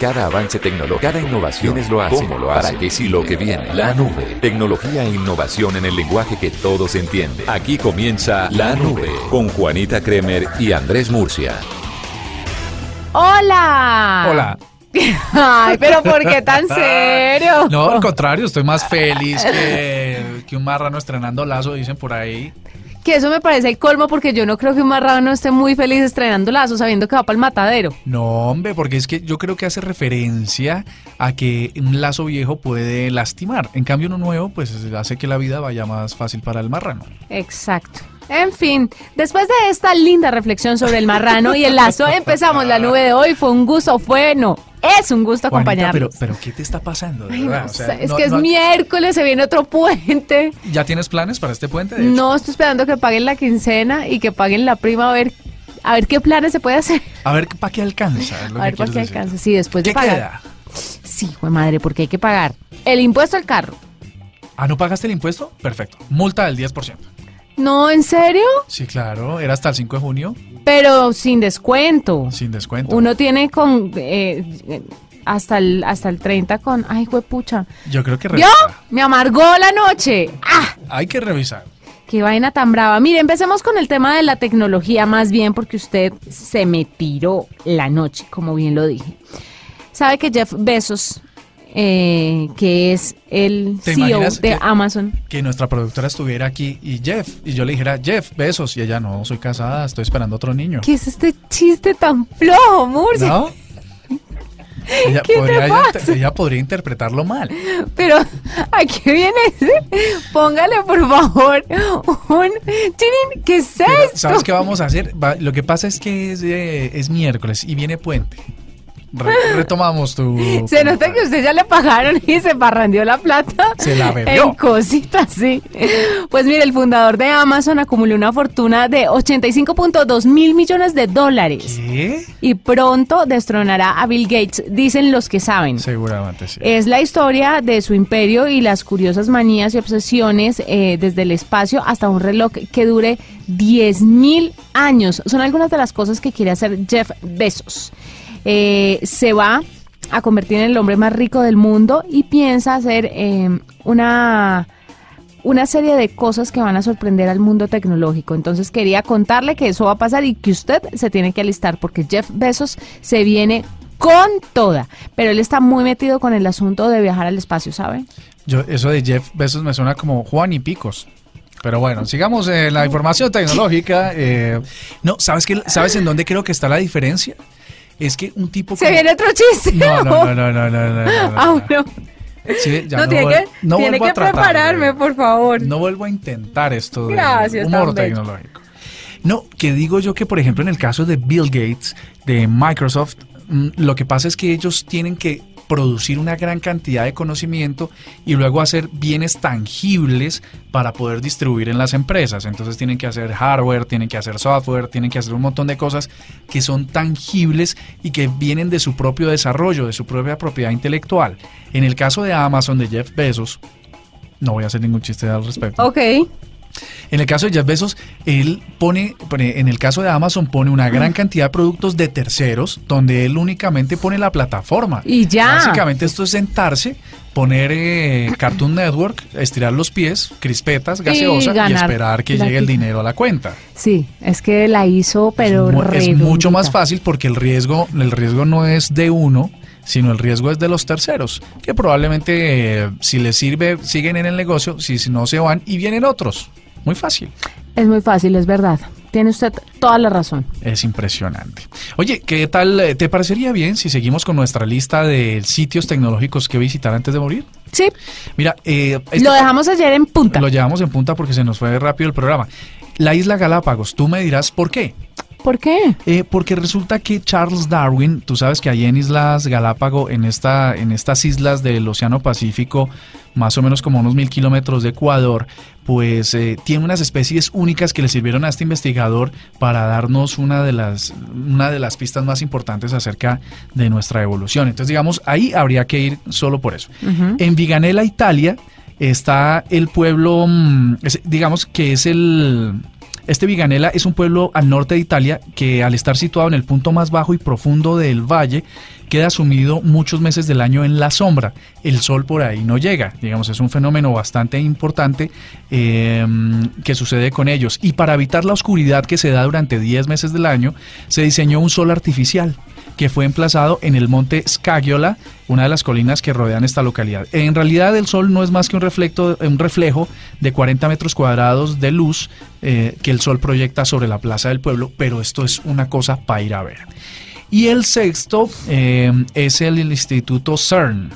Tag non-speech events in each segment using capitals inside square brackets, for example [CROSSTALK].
Cada avance tecnológico, cada innovación es lo hace, cómo lo hace, para qué sí lo que viene. La nube. Tecnología e innovación en el lenguaje que todos entienden. Aquí comienza La Nube con Juanita Kremer y Andrés Murcia. ¡Hola! Hola. [LAUGHS] Ay, pero ¿por qué tan [LAUGHS] serio? No, al contrario, estoy más feliz que, que un marrano estrenando lazo, dicen por ahí. Que eso me parece el colmo porque yo no creo que un marrano esté muy feliz estrenando lazo sabiendo que va para el matadero. No, hombre, porque es que yo creo que hace referencia a que un lazo viejo puede lastimar. En cambio, uno nuevo, pues hace que la vida vaya más fácil para el marrano. Exacto. En fin, después de esta linda reflexión sobre el marrano y el lazo, [LAUGHS] empezamos la nube de hoy. Fue un gusto, fue, no, es un gusto Juanita, acompañarlos. pero, pero ¿qué te está pasando? de Ay, no verdad? O sea, sé, es no- que es no- miércoles, se viene otro puente. ¿Ya tienes planes para este puente? No estoy esperando que paguen la quincena y que paguen la prima a ver, a ver qué planes se puede hacer. A ver, ¿para qué alcanza? A ver para qué decir. alcanza. Sí, después de ¿Qué pagar. queda? Sí, fue madre, porque hay que pagar el impuesto al carro. Ah, ¿no pagaste el impuesto? Perfecto. Multa del 10%. No, ¿en serio? Sí, claro. Era hasta el 5 de junio, Pero sin descuento. sin descuento. Uno tiene con eh, hasta el hasta el 30 con ay, pucha. Yo creo que ¿Vio? revisa. Me amargó la noche. Ah, Hay que revisar. qué vaina tan brava. Mire, empecemos con el tema de la tecnología más bien porque usted se me tiró la noche, como bien lo dije. Sabe que Jeff Bezos eh, que es el ¿Te CEO de que- Amazon. Que nuestra productora estuviera aquí y Jeff, y yo le dijera, Jeff, besos, y ella, no, soy casada, estoy esperando otro niño. ¿Qué es este chiste tan flojo, Murcia? ¿No? [LAUGHS] Ella ¿Qué te podría, ella, pasa? ella podría interpretarlo mal. Pero, ¿a qué viene ese? Póngale, por favor, un... ¿Qué es Pero, esto? ¿Sabes qué vamos a hacer? Va- lo que pasa es que es, eh, es miércoles y viene puente. Re- retomamos tu... [LAUGHS] Se nota que usted ya le pagaron y se parrandió la plata. Se la bebió. En cositas, sí. Pues mire, el fundador de Amazon acumuló una fortuna de 85.2 mil millones de dólares. ¿Qué? Y pronto destronará a Bill Gates, dicen los que saben. Seguramente sí. Es la historia de su imperio y las curiosas manías y obsesiones eh, desde el espacio hasta un reloj que dure 10.000 años. Son algunas de las cosas que quiere hacer Jeff Bezos. Eh, se va a convertir en el hombre más rico del mundo y piensa hacer eh, una una serie de cosas que van a sorprender al mundo tecnológico. Entonces quería contarle que eso va a pasar y que usted se tiene que alistar porque Jeff Bezos se viene con toda. Pero él está muy metido con el asunto de viajar al espacio, ¿sabe? Yo, eso de Jeff Bezos me suena como Juan y Picos. Pero bueno, sigamos en la información tecnológica. eh, no, ¿sabes qué? ¿Sabes en dónde creo que está la diferencia? es que un tipo... Se viene otro chiste. No, no, no, no, no, no. no, ah, tiene que, no tiene que prepararme, por favor. No vuelvo a intentar esto de humor tecnológico. No, que digo yo que, por ejemplo, en el caso de Bill Gates, de Microsoft, mm, lo que pasa es que ellos tienen que producir una gran cantidad de conocimiento y luego hacer bienes tangibles para poder distribuir en las empresas. Entonces tienen que hacer hardware, tienen que hacer software, tienen que hacer un montón de cosas que son tangibles y que vienen de su propio desarrollo, de su propia propiedad intelectual. En el caso de Amazon, de Jeff Bezos, no voy a hacer ningún chiste al respecto. Ok. En el caso de Jeff Bezos, él pone, en el caso de Amazon, pone una gran cantidad de productos de terceros, donde él únicamente pone la plataforma. Y ya. Básicamente esto es sentarse, poner eh, Cartoon Network, estirar los pies, crispetas, gaseosa y, esperar que llegue el dinero a la cuenta. Sí, es que la hizo, pero es, mu- es mucho más fácil porque el riesgo, el riesgo no es de uno, sino el riesgo es de los terceros, que probablemente eh, si les sirve siguen en el negocio, si, si no se van y vienen otros. Muy fácil. Es muy fácil, es verdad. Tiene usted toda la razón. Es impresionante. Oye, ¿qué tal? eh, ¿Te parecería bien si seguimos con nuestra lista de sitios tecnológicos que visitar antes de morir? Sí, Mira, eh, este- lo dejamos ayer en punta. lo llevamos en punta porque se nos fue rápido el programa. La isla Galápagos, tú me dirás por qué. ¿Por qué? Eh, porque resulta que Charles Darwin, tú sabes que ahí en Islas Galápago, en, esta, en estas islas del Océano Pacífico, más o menos como unos mil kilómetros de Ecuador, pues eh, tiene unas especies únicas que le sirvieron a este investigador para darnos una de las, una de las pistas más importantes acerca de nuestra evolución. Entonces, digamos, ahí habría que ir solo por eso. En Viganela, Italia, está el pueblo, mm, digamos que es el, Este Viganela es un pueblo al norte de Italia que al estar situado en el punto más bajo y profundo del valle, queda sumido muchos meses del año en la sombra. El sol por ahí no llega. Digamos, es un fenómeno bastante importante eh, que sucede con ellos. Y para evitar la oscuridad que se da durante 10 meses del año, se diseñó un sol artificial que fue emplazado en el monte Scagiola, una de las colinas que rodean esta localidad. En realidad el sol no es más que un, reflecto, un reflejo de 40 metros cuadrados de luz eh, que el sol proyecta sobre la plaza del pueblo, pero esto es una cosa para ir a ver. Y el sexto eh, es el Instituto CERN,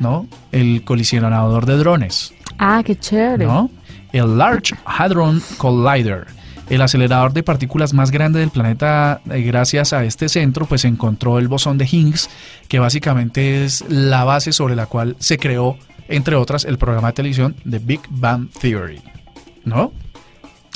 ¿no? El colisionador de drones. Ah, qué chévere. ¿no? El Large Hadron Collider el acelerador de partículas más grande del planeta, eh, gracias a este centro, pues encontró el bosón de Higgs, que básicamente es la base sobre la cual se creó, entre otras, el programa de televisión The Big Bang Theory. ¿No?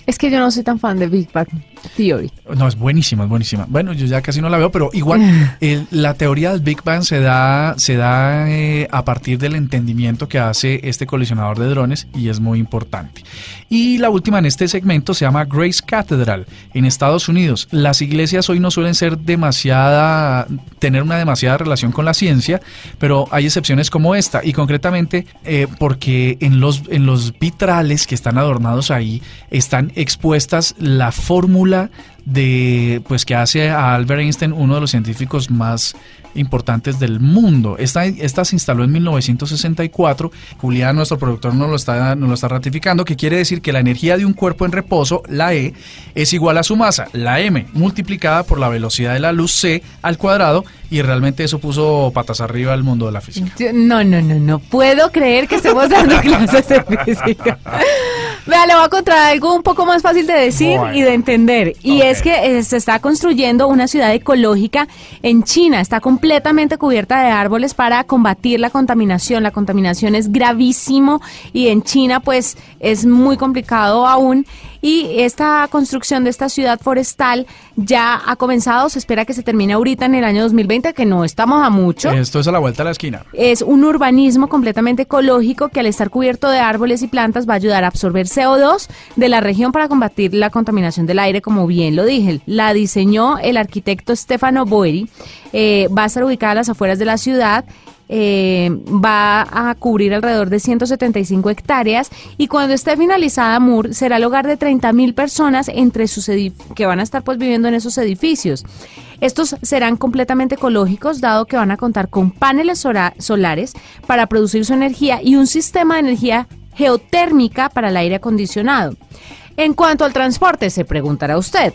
Es que yo no soy tan fan de Big Bang Theory. No, es buenísima, es buenísima. Bueno, yo ya casi no la veo, pero igual [LAUGHS] la teoría del Big Bang se da, se da eh, a partir del entendimiento que hace este colisionador de drones y es muy importante. Y la última en este segmento se llama Grace Cathedral en Estados Unidos. Las iglesias hoy no suelen ser demasiada, tener una demasiada relación con la ciencia, pero hay excepciones como esta y concretamente eh, porque en los, en los vitrales que están adornados ahí están expuestas la fórmula de pues que hace a Albert Einstein uno de los científicos más importantes del mundo. Esta, esta se instaló en 1964. Julián, nuestro productor, nos lo, está, nos lo está ratificando, que quiere decir que la energía de un cuerpo en reposo, la E, es igual a su masa, la M, multiplicada por la velocidad de la luz C al cuadrado, y realmente eso puso patas arriba al mundo de la física. No, no, no, no puedo creer que estemos dando [LAUGHS] clases de física. Vea, le voy a contar algo un poco más fácil de decir y de entender. Y es que eh, se está construyendo una ciudad ecológica en China. Está completamente cubierta de árboles para combatir la contaminación. La contaminación es gravísimo y en China pues es muy complicado aún y esta construcción de esta ciudad forestal ya ha comenzado, se espera que se termine ahorita en el año 2020, que no estamos a mucho. Esto es a la vuelta de la esquina. Es un urbanismo completamente ecológico que al estar cubierto de árboles y plantas va a ayudar a absorber CO2 de la región para combatir la contaminación del aire, como bien lo dije. La diseñó el arquitecto Stefano Boeri, eh, va a estar ubicada a las afueras de la ciudad eh, va a cubrir alrededor de 175 hectáreas y cuando esté finalizada Moore será el hogar de 30 mil personas entre sus que van a estar pues viviendo en esos edificios. Estos serán completamente ecológicos dado que van a contar con paneles solares para producir su energía y un sistema de energía geotérmica para el aire acondicionado. En cuanto al transporte, se preguntará usted,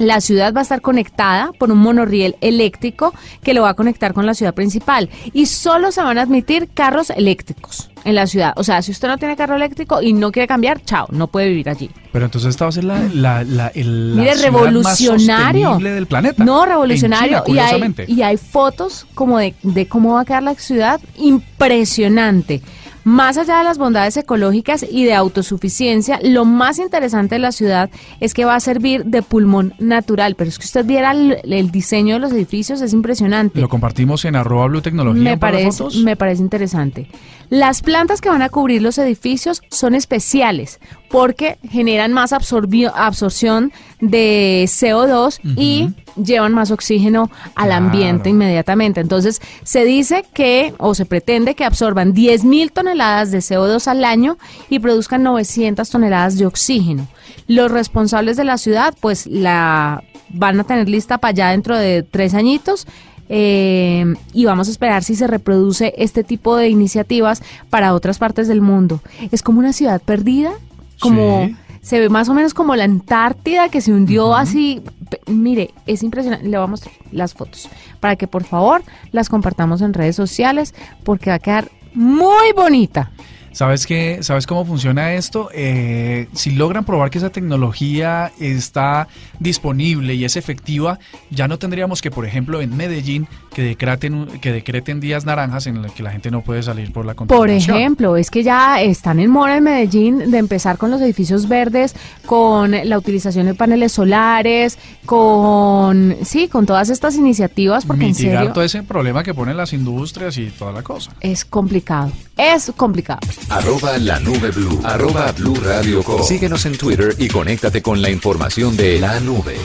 la ciudad va a estar conectada por un monorriel eléctrico que lo va a conectar con la ciudad principal y solo se van a admitir carros eléctricos en la ciudad. O sea, si usted no tiene carro eléctrico y no quiere cambiar, chao, no puede vivir allí. Pero entonces esta va a ser la, la, la, el, Mire, revolucionario. del planeta. No, revolucionario. y, hay, y hay fotos como de, de cómo va a quedar la ciudad impresionante. Más allá de las bondades ecológicas y de autosuficiencia, lo más interesante de la ciudad es que va a servir de pulmón natural. Pero es que usted viera el, diseño de los edificios, es impresionante. Lo compartimos en arroba Blue Tecnología. Me, parece, me parece interesante. Las plantas que van a cubrir los edificios son especiales porque generan más absorción de CO2 y llevan más oxígeno al ambiente inmediatamente. Entonces, se dice que, o se pretende que absorban 10.000 toneladas de CO2 al año y produzcan 900 toneladas de oxígeno. Los responsables de la ciudad, pues, la van a tener lista para allá dentro de tres añitos. Eh, y vamos a esperar si se reproduce este tipo de iniciativas para otras partes del mundo. Es como una ciudad perdida, como se ve más o menos como la Antártida que se hundió así. Mire, es impresionante. Le voy a mostrar las fotos para que por favor las compartamos en redes sociales porque va a quedar muy bonita. ¿Sabes qué? ¿Sabes cómo funciona esto? Eh, si logran probar que esa tecnología está disponible y es efectiva, ya no tendríamos que, por ejemplo, en Medellín, que decreten, que decreten días naranjas en los que la gente no puede salir por la contaminación. Por ejemplo, es que ya están en mora en Medellín de empezar con los edificios verdes, con la utilización de paneles solares, con, sí, con todas estas iniciativas, porque en serio... todo ese problema que ponen las industrias y toda la cosa. Es complicado, es complicado. Arroba la nube blue, arroba blue radio com. Síguenos en Twitter y conéctate con la información de la nube.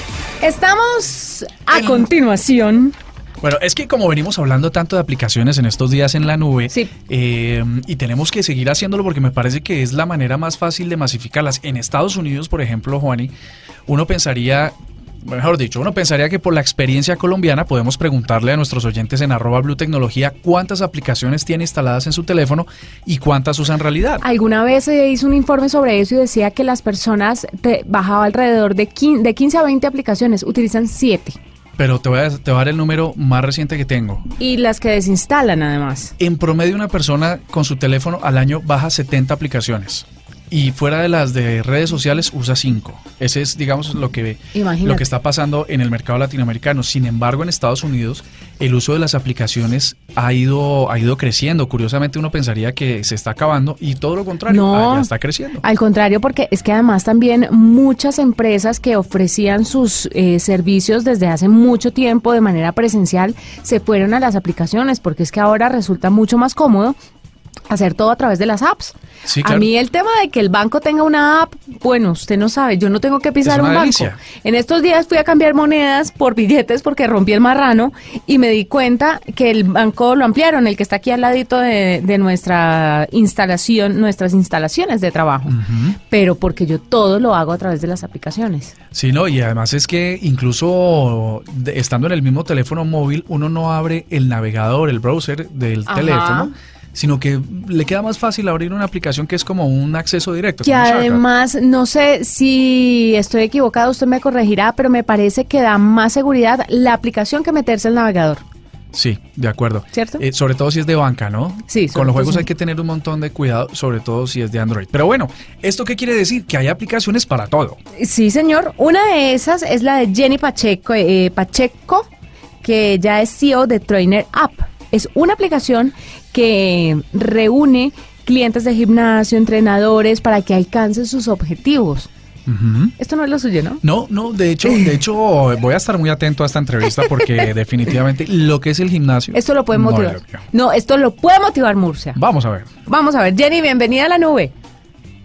Estamos a continuación bueno, es que como venimos hablando tanto de aplicaciones en estos días en la nube, eh, y tenemos que seguir haciéndolo porque me parece que es la manera más fácil de masificarlas. En Estados Unidos, por ejemplo, Juani, uno pensaría mejor dicho, uno pensaría que por la experiencia colombiana podemos preguntarle a nuestros oyentes en arroba Blue Tecnología cuántas aplicaciones tiene instaladas en su teléfono y cuántas usan en realidad. Alguna vez se hizo un informe sobre eso y decía que las personas te bajaba alrededor de 15, de 15 a 20 aplicaciones, utilizan 7. Pero te voy, a, te voy a dar el número más reciente que tengo. Y las que desinstalan además. En promedio una persona con su teléfono al año baja 70 aplicaciones y fuera de las de redes sociales usa cinco. Ese es, digamos, lo que, lo que está pasando en el mercado latinoamericano. Sin embargo, en Estados Unidos el uso de las aplicaciones ha ido, ha ido creciendo. Curiosamente uno pensaría que se está acabando y todo lo contrario, no, está creciendo. Al contrario, porque es que además también muchas empresas que ofrecían sus eh, servicios desde hace mucho tiempo de manera presencial se fueron a las aplicaciones porque es que ahora resulta mucho más cómodo hacer todo a través de las apps. A mí el tema de que el banco tenga una app, bueno, usted no sabe, yo no tengo que pisar un banco. En estos días fui a cambiar monedas por billetes porque rompí el marrano y me di cuenta que el banco lo ampliaron, el que está aquí al ladito de, nuestra instalación, nuestras instalaciones de trabajo. Pero porque yo todo lo hago a través de las aplicaciones. Sí, no, y además es que incluso estando en el mismo teléfono móvil, uno no abre el navegador, el browser del teléfono sino que le queda más fácil abrir una aplicación que es como un acceso directo. Que además, no sé si estoy equivocado, usted me corregirá, pero me parece que da más seguridad la aplicación que meterse al navegador. Sí, de acuerdo. ¿Cierto? Eh, sobre todo si es de banca, ¿no? Sí. Con los juegos hay que tener un montón de cuidado, sobre todo si es de Android. Pero bueno, ¿esto qué quiere decir? Que hay aplicaciones para todo. Sí, señor. Una de esas es la de Jenny Pacheco, eh, Pacheco que ya es CEO de Trainer App. Es una aplicación que reúne clientes de gimnasio, entrenadores, para que alcancen sus objetivos. Esto no es lo suyo, ¿no? No, no, de hecho, de hecho voy a estar muy atento a esta entrevista porque [LAUGHS] definitivamente lo que es el gimnasio. Esto lo puede motivar. No, esto lo puede motivar Murcia. Vamos a ver. Vamos a ver. Jenny, bienvenida a la nube.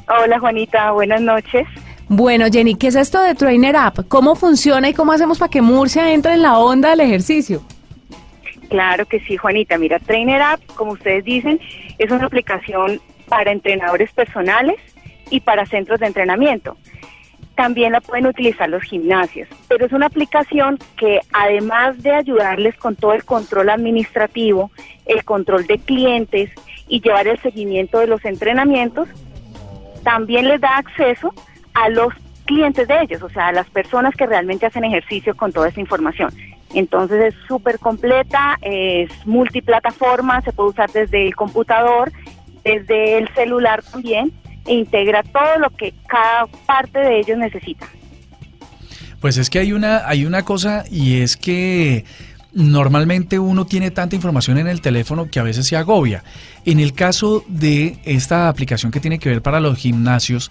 Hola Juanita, buenas noches. Bueno, Jenny, ¿qué es esto de Trainer App? ¿Cómo funciona y cómo hacemos para que Murcia entre en la onda del ejercicio? Claro que sí, Juanita. Mira, Trainer App, como ustedes dicen, es una aplicación para entrenadores personales y para centros de entrenamiento. También la pueden utilizar los gimnasios, pero es una aplicación que además de ayudarles con todo el control administrativo, el control de clientes y llevar el seguimiento de los entrenamientos, también les da acceso a los clientes de ellos, o sea, a las personas que realmente hacen ejercicio con toda esa información. Entonces es súper completa, es multiplataforma, se puede usar desde el computador, desde el celular también, e integra todo lo que cada parte de ellos necesita. Pues es que hay una, hay una cosa y es que normalmente uno tiene tanta información en el teléfono que a veces se agobia. En el caso de esta aplicación que tiene que ver para los gimnasios,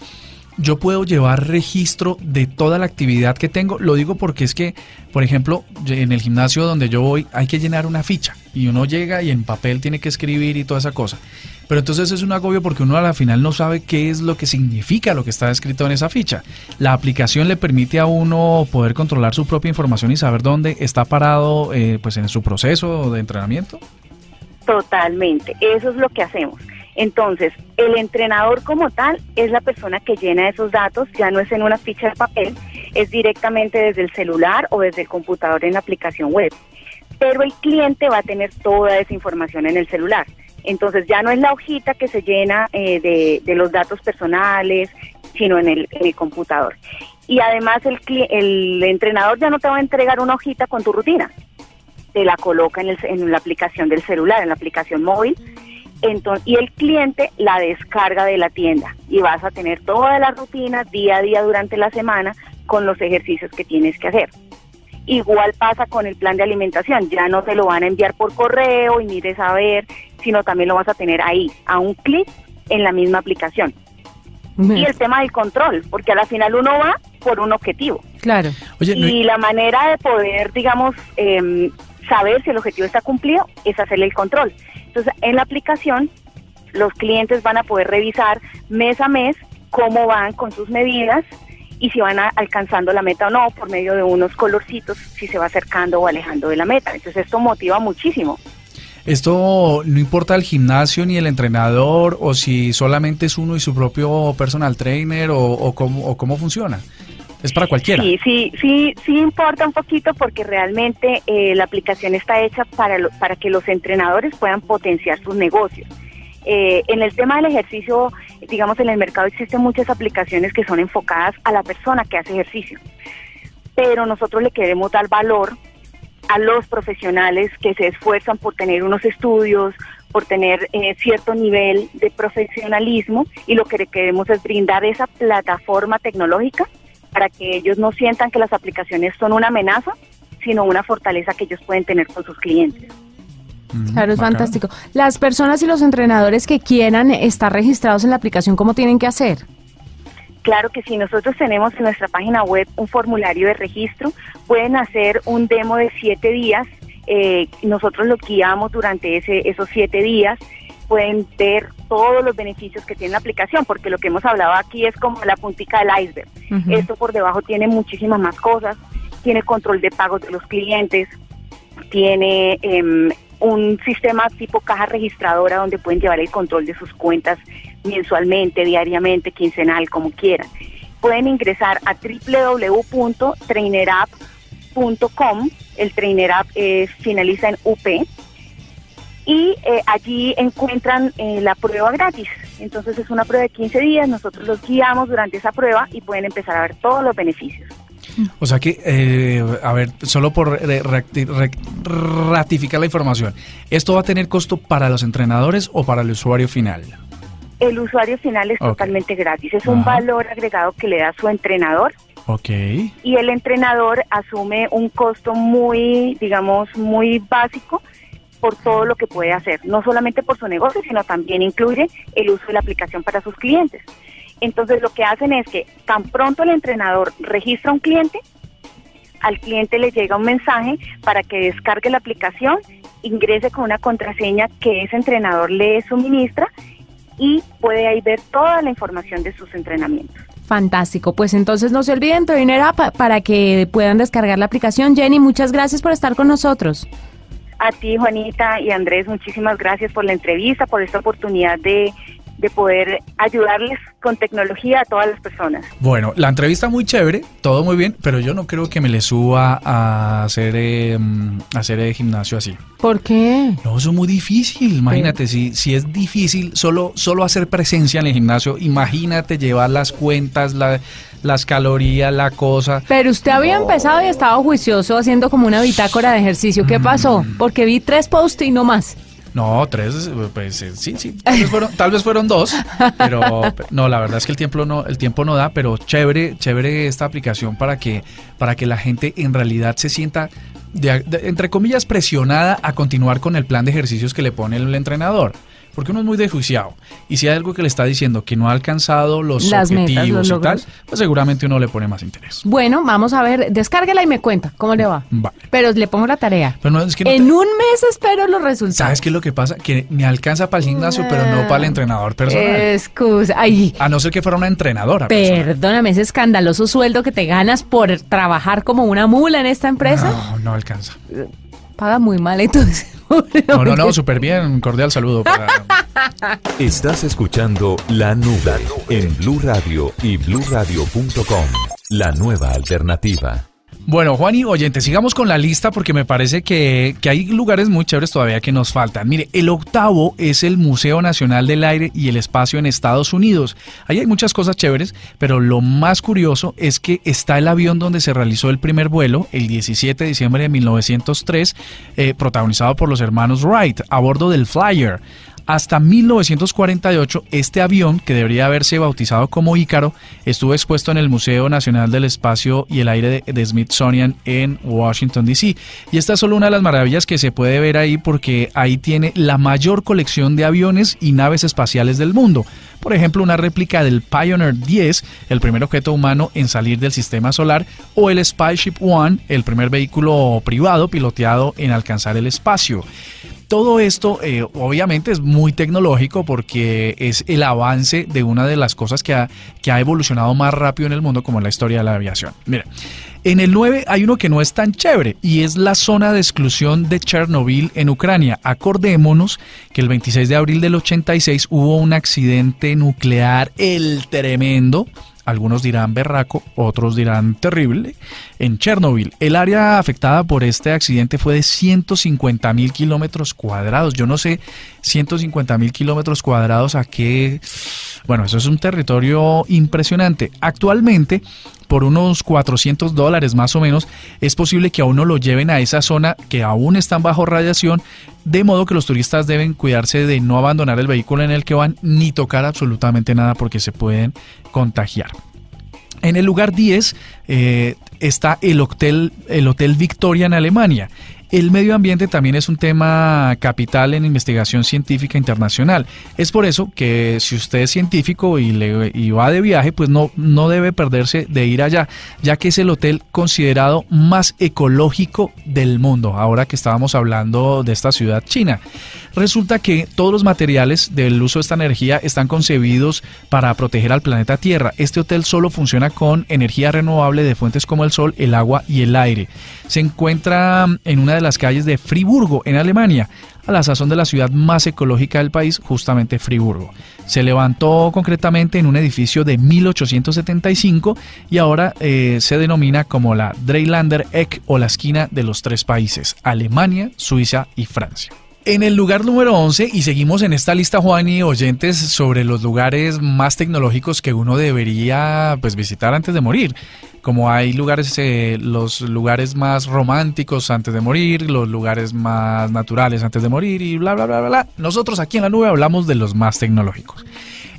yo puedo llevar registro de toda la actividad que tengo. Lo digo porque es que, por ejemplo, en el gimnasio donde yo voy hay que llenar una ficha y uno llega y en papel tiene que escribir y toda esa cosa. Pero entonces es un agobio porque uno a la final no sabe qué es lo que significa lo que está escrito en esa ficha. La aplicación le permite a uno poder controlar su propia información y saber dónde está parado eh, pues en su proceso de entrenamiento. Totalmente, eso es lo que hacemos. Entonces, el entrenador como tal es la persona que llena esos datos, ya no es en una ficha de papel, es directamente desde el celular o desde el computador en la aplicación web. Pero el cliente va a tener toda esa información en el celular. Entonces ya no es la hojita que se llena eh, de, los datos personales, sino en el, computador. Y además el, el entrenador ya no te va a entregar una hojita con tu rutina, te la coloca en, en la aplicación del celular, en la aplicación móvil entonces, y el cliente la descarga de la tienda y vas a tener todas las rutinas día a día durante la semana con los ejercicios que tienes que hacer. Igual pasa con el plan de alimentación, ya no te lo van a enviar por correo y mires a ver, sino también lo vas a tener ahí, a un clic en la misma aplicación. Y el tema del control, porque a la final uno va por un objetivo. Claro. y la manera de poder, digamos, em, saber si el objetivo está cumplido es hacerle el control. Entonces, en la aplicación los clientes van a poder revisar mes a mes cómo van con sus medidas y si van alcanzando la meta o no por medio de unos colorcitos, si se va acercando o alejando de la meta. Entonces esto motiva muchísimo. Esto no importa el gimnasio ni el entrenador o si solamente es uno y su propio personal trainer o, cómo, cómo funciona. Es para cualquiera. Sí, sí, sí, sí importa un poquito porque realmente eh, la aplicación está hecha para, para que los entrenadores puedan potenciar sus negocios. Eh, en el tema del ejercicio, digamos, en el mercado existen muchas aplicaciones que son enfocadas a la persona que hace ejercicio, pero nosotros le queremos dar valor a los profesionales que se esfuerzan por tener unos estudios, por tener eh, cierto nivel de profesionalismo y lo que queremos es brindar esa plataforma tecnológica para que ellos no sientan que las aplicaciones son una amenaza, sino una fortaleza que ellos pueden tener con sus clientes. Mm, claro, es fantástico. Las personas y los entrenadores que quieran estar registrados en la aplicación, ¿cómo tienen que hacer? Claro que sí, nosotros tenemos en nuestra página web un formulario de registro, pueden hacer un demo de siete días, eh, nosotros lo guiamos durante ese, esos siete días, pueden ver todos los beneficios que tiene la aplicación, porque lo que hemos hablado aquí es como la puntica del iceberg. Esto por debajo tiene muchísimas más cosas, tiene control de pagos de los clientes, tiene em, un sistema tipo caja registradora donde pueden llevar el control de sus cuentas mensualmente, diariamente, quincenal, como quieran. Pueden ingresar a www.trainerapp.com, el Trainerapp eh, finaliza en UP, y eh, allí encuentran eh, la prueba gratis. Entonces es una prueba de 15 días, nosotros los guiamos durante esa prueba y pueden empezar a ver todos los beneficios. O sea que, eh, a ver, solo por ratificar la información, ¿esto va a tener costo para los entrenadores o para el usuario final? El usuario final es totalmente gratis, es un valor agregado que le da su entrenador. Ok. Y el entrenador asume un costo muy, digamos, muy básico por todo lo que puede hacer, no solamente por su negocio, sino también incluye el uso de la aplicación para sus clientes. Entonces lo que hacen es que tan pronto el entrenador registra un cliente, al cliente le llega un mensaje para que descargue la aplicación, ingrese con una contraseña que ese entrenador le suministra y puede ahí ver toda la información de sus entrenamientos. Fantástico, pues entonces no se olviden Trainer App para que puedan descargar la aplicación. Jenny, muchas gracias por estar con nosotros. A ti, Juanita y Andrés, muchísimas gracias por la entrevista, por esta oportunidad de de poder ayudarles con tecnología a todas las personas. Bueno, la entrevista muy chévere, todo muy bien, pero yo no creo que me le suba a hacer, eh, hacer eh, gimnasio así. ¿Por qué? No, eso es muy difícil. Imagínate, si, si es difícil solo, solo hacer presencia en el gimnasio, imagínate llevar las cuentas, las calorías, la cosa. Pero usted había empezado y estaba juicioso haciendo como una bitácora de ejercicio. ¿Qué pasó? Mm. Porque vi tres posts y no más. No, tres, pues eh, sí, sí, tal vez fueron, dos, pero no, la verdad es que el tiempo no, el tiempo no da, pero chévere, chévere esta aplicación para que, para que la gente en realidad se sienta, entre comillas, presionada a continuar con el plan de ejercicios que le pone el entrenador porque uno es muy desjuiciado. Y si hay algo que le está diciendo que no ha alcanzado los objetivos y tal, pues seguramente uno le pone más interés. Bueno, vamos a ver, descárguela y me cuenta cómo le va. Vale. Pero le pongo la tarea. en un mes espero los resultados. ¿Sabes qué es lo que pasa? Que me alcanza para el gimnasio, pero no para el entrenador personal. Excusa. A no ser que fuera una entrenadora. Perdóname, ese escandaloso sueldo que te ganas por trabajar como una mula en esta empresa. No, no alcanza. Paga muy mal entonces. [LAUGHS] No, no, no, súper bien. Cordial saludo. Para... [LAUGHS] Estás escuchando La Nube en Blue Radio y bluradio.com. La nueva alternativa. Bueno, Juan y oyente, sigamos con la lista porque me parece que, que, hay lugares muy chéveres todavía que nos faltan. Mire, el octavo es el Museo Nacional del Aire y el Espacio en Estados Unidos. Ahí hay muchas cosas chéveres, pero lo más curioso es que está el avión donde se realizó el primer vuelo, el 17 de diciembre de 1903, eh, protagonizado por los hermanos Wright, a bordo del Flyer. Hasta 1948, este avión, que debería haberse bautizado como Ícaro, estuvo expuesto en el Museo Nacional del Espacio y el Aire de, Smithsonian en Washington, D.C. Y esta es solo una de las maravillas que se puede ver ahí porque ahí tiene la mayor colección de aviones y naves espaciales del mundo. Por ejemplo, una réplica del Pioneer 10, el primer objeto humano en salir del sistema solar, o el Spaceship One, el primer vehículo privado piloteado en alcanzar el espacio. Todo esto eh, obviamente es muy tecnológico porque es el avance de una de las cosas que ha, que ha evolucionado más rápido en el mundo como la historia de la aviación. Mira, en el 9 hay uno que no es tan chévere y es la zona de exclusión de Chernobyl en Ucrania. Acordémonos que el 26 de abril del 86 hubo un accidente nuclear, el tremendo, algunos dirán berraco, otros dirán terrible, en Chernobyl. El área afectada por este accidente fue de 150 mil kilómetros cuadrados. Yo no sé, 150 mil kilómetros cuadrados a qué... Bueno, eso es un territorio impresionante. Actualmente, por unos 400 dólares más o menos, es posible que a uno lo lleven a esa zona que aún están bajo radiación, de modo que los turistas deben cuidarse de no abandonar el vehículo en el que van ni tocar absolutamente nada porque se pueden contagiar. En el lugar 10 eh, está el hotel, el hotel Victoria en Alemania. El medio ambiente también es un tema capital en investigación científica internacional. Es por eso que si usted es científico y, va de viaje, pues no, no debe perderse de ir allá, ya que es el hotel considerado más ecológico del mundo, ahora que estábamos hablando de esta ciudad china. Resulta que todos los materiales del uso de esta energía están concebidos para proteger al planeta Tierra. Este hotel solo funciona con energía renovable de fuentes como el sol, el agua y el aire. Se encuentra en una de las calles de Friburgo, en Alemania, a la sazón de la ciudad más ecológica del país, justamente Friburgo. Se levantó concretamente en un edificio de 1875 y ahora eh, se denomina como la Dreilander Eck o la esquina de los tres países, Alemania, Suiza y Francia. En el lugar número 11, y seguimos en esta lista, Juan y oyentes, sobre los lugares más tecnológicos que uno debería pues, visitar antes de morir. Como hay lugares, eh, los lugares más románticos antes de morir, los lugares más naturales antes de morir y bla, bla, bla, bla. Nosotros aquí en la nube hablamos de los más tecnológicos.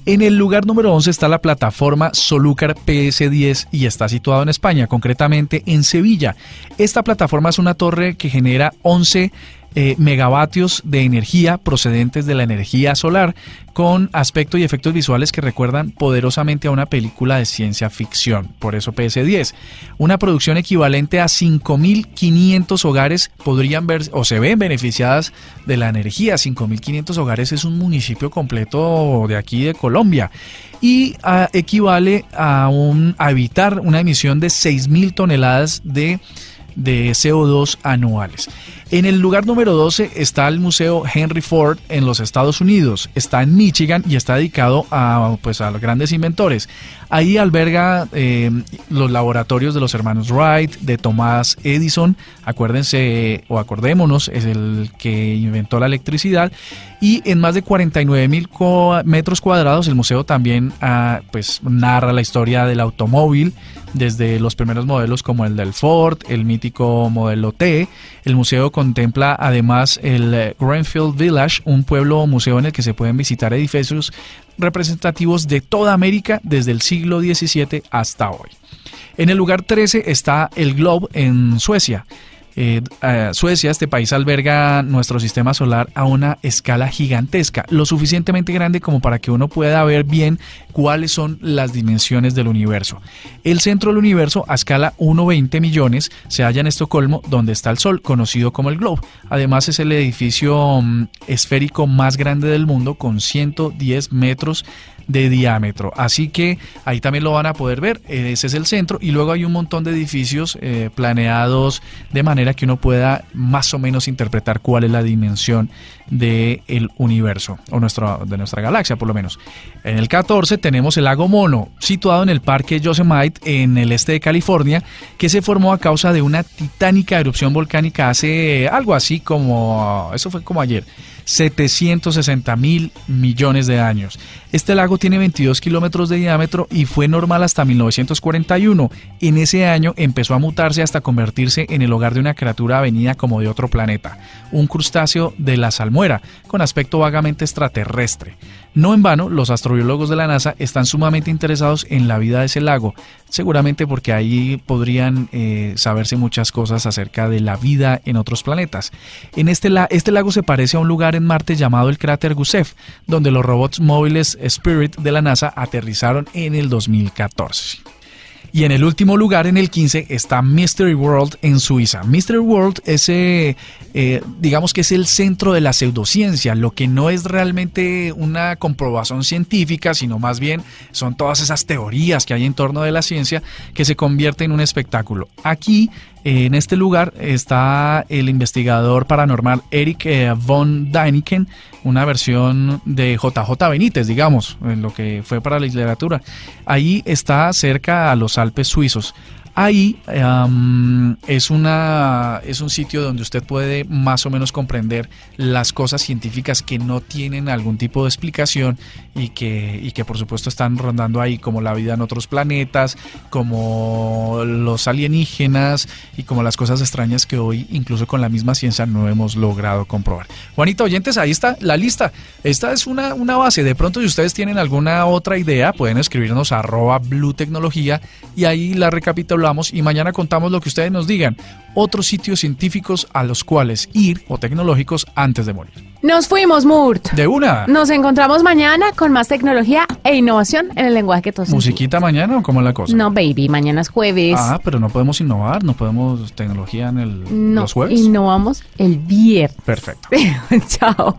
En el lugar número 11 está la plataforma Solúcar PS10 y está situado en España, concretamente en Sevilla. Esta plataforma es una torre que genera 11 eh, megavatios de energía procedentes de la energía solar con aspectos y efectos visuales que recuerdan poderosamente a una película de ciencia ficción, por eso PS10. Una producción equivalente a 5.500 hogares podrían ver o se ven beneficiadas de la energía. 5.500 hogares es un municipio completo de aquí de Colombia y ah, equivale a, un, a evitar una emisión de 6.000 toneladas de de CO2 anuales. En el lugar número 12 está el Museo Henry Ford en los Estados Unidos. Está en Michigan y está dedicado a, pues, a los grandes inventores. Ahí alberga eh, los laboratorios de los hermanos Wright, de Thomas Edison, acuérdense o acordémonos, es el que inventó la electricidad. Y en más de 49 mil metros cuadrados el museo también ah, pues, narra la historia del automóvil, desde los primeros modelos como el del Ford, el mítico modelo T. El museo contempla además el eh, Greenfield Village, un pueblo museo en el que se pueden visitar edificios representativos de toda América desde el siglo XVII hasta hoy. En el lugar 13 está el Globe en Suecia. Eh, Suecia, este país alberga nuestro sistema solar a una escala gigantesca, lo suficientemente grande como para que uno pueda ver bien cuáles son las dimensiones del universo. El centro del universo, a escala 1,20 millones, se halla en Estocolmo, donde está el Sol, conocido como el Globe. Además, es el edificio mm, esférico más grande del mundo, con 110 metros de diámetro. Así que ahí también lo van a poder ver. Ese es el centro y luego hay un montón de edificios eh, planeados de manera que uno pueda más o menos interpretar cuál es la dimensión del el universo o nuestro, de nuestra galaxia por lo menos. En el 14 tenemos el lago Mono, situado en el parque Yosemite en el este de California, que se formó a causa de una titánica erupción volcánica hace algo así como, eso fue como ayer, 760 mil millones de años. Este lago tiene 22 kilómetros de diámetro y fue normal hasta 1941. En ese año empezó a mutarse hasta convertirse en el hogar de una criatura venida como de otro planeta, un crustáceo de la salmuera, con aspecto vagamente extraterrestre. No en vano, los astrobiólogos de la NASA están sumamente interesados en la vida de ese lago, seguramente porque ahí podrían eh, saberse muchas cosas acerca de la vida en otros planetas. En este, este lago se parece a un lugar en Marte llamado el cráter Gusev, donde los robots móviles Spirit de la NASA aterrizaron en el 2014. Y en el último lugar, en el 15, está Mystery World en Suiza. Mystery World es, eh, eh, digamos que es el centro de la pseudociencia, lo que no es realmente una comprobación científica, sino más bien son todas esas teorías que hay en torno de la ciencia que se convierten en un espectáculo. Aquí en este lugar está el investigador paranormal Eric eh, von Däniken, una versión de JJ Benítez, digamos, en lo que fue para la literatura. Ahí está cerca a los Alpes suizos. Ahí es, una, es un sitio donde usted puede más o menos comprender las cosas científicas que no tienen algún tipo de explicación y que, y que por supuesto están rondando ahí, como la vida en otros planetas, como los alienígenas y como las cosas extrañas que hoy incluso con la misma ciencia no hemos logrado comprobar. Juanita, oyentes, ahí está la lista. Esta es una, una base. De pronto, si ustedes tienen alguna otra idea, pueden escribirnos a arroba Blue Tecnología y ahí la y mañana contamos lo que ustedes nos digan. Otros sitios científicos a los cuales ir o tecnológicos antes de morir. Nos fuimos, Murt. De una. Nos encontramos mañana con más tecnología e innovación en el lenguaje que todos ¿Musiquita mañana o cómo es la cosa? No, baby, mañana es jueves. Ah, pero no podemos innovar, no podemos tecnología en el, los jueves. Innovamos el viernes. Perfecto. [LAUGHS] Chao.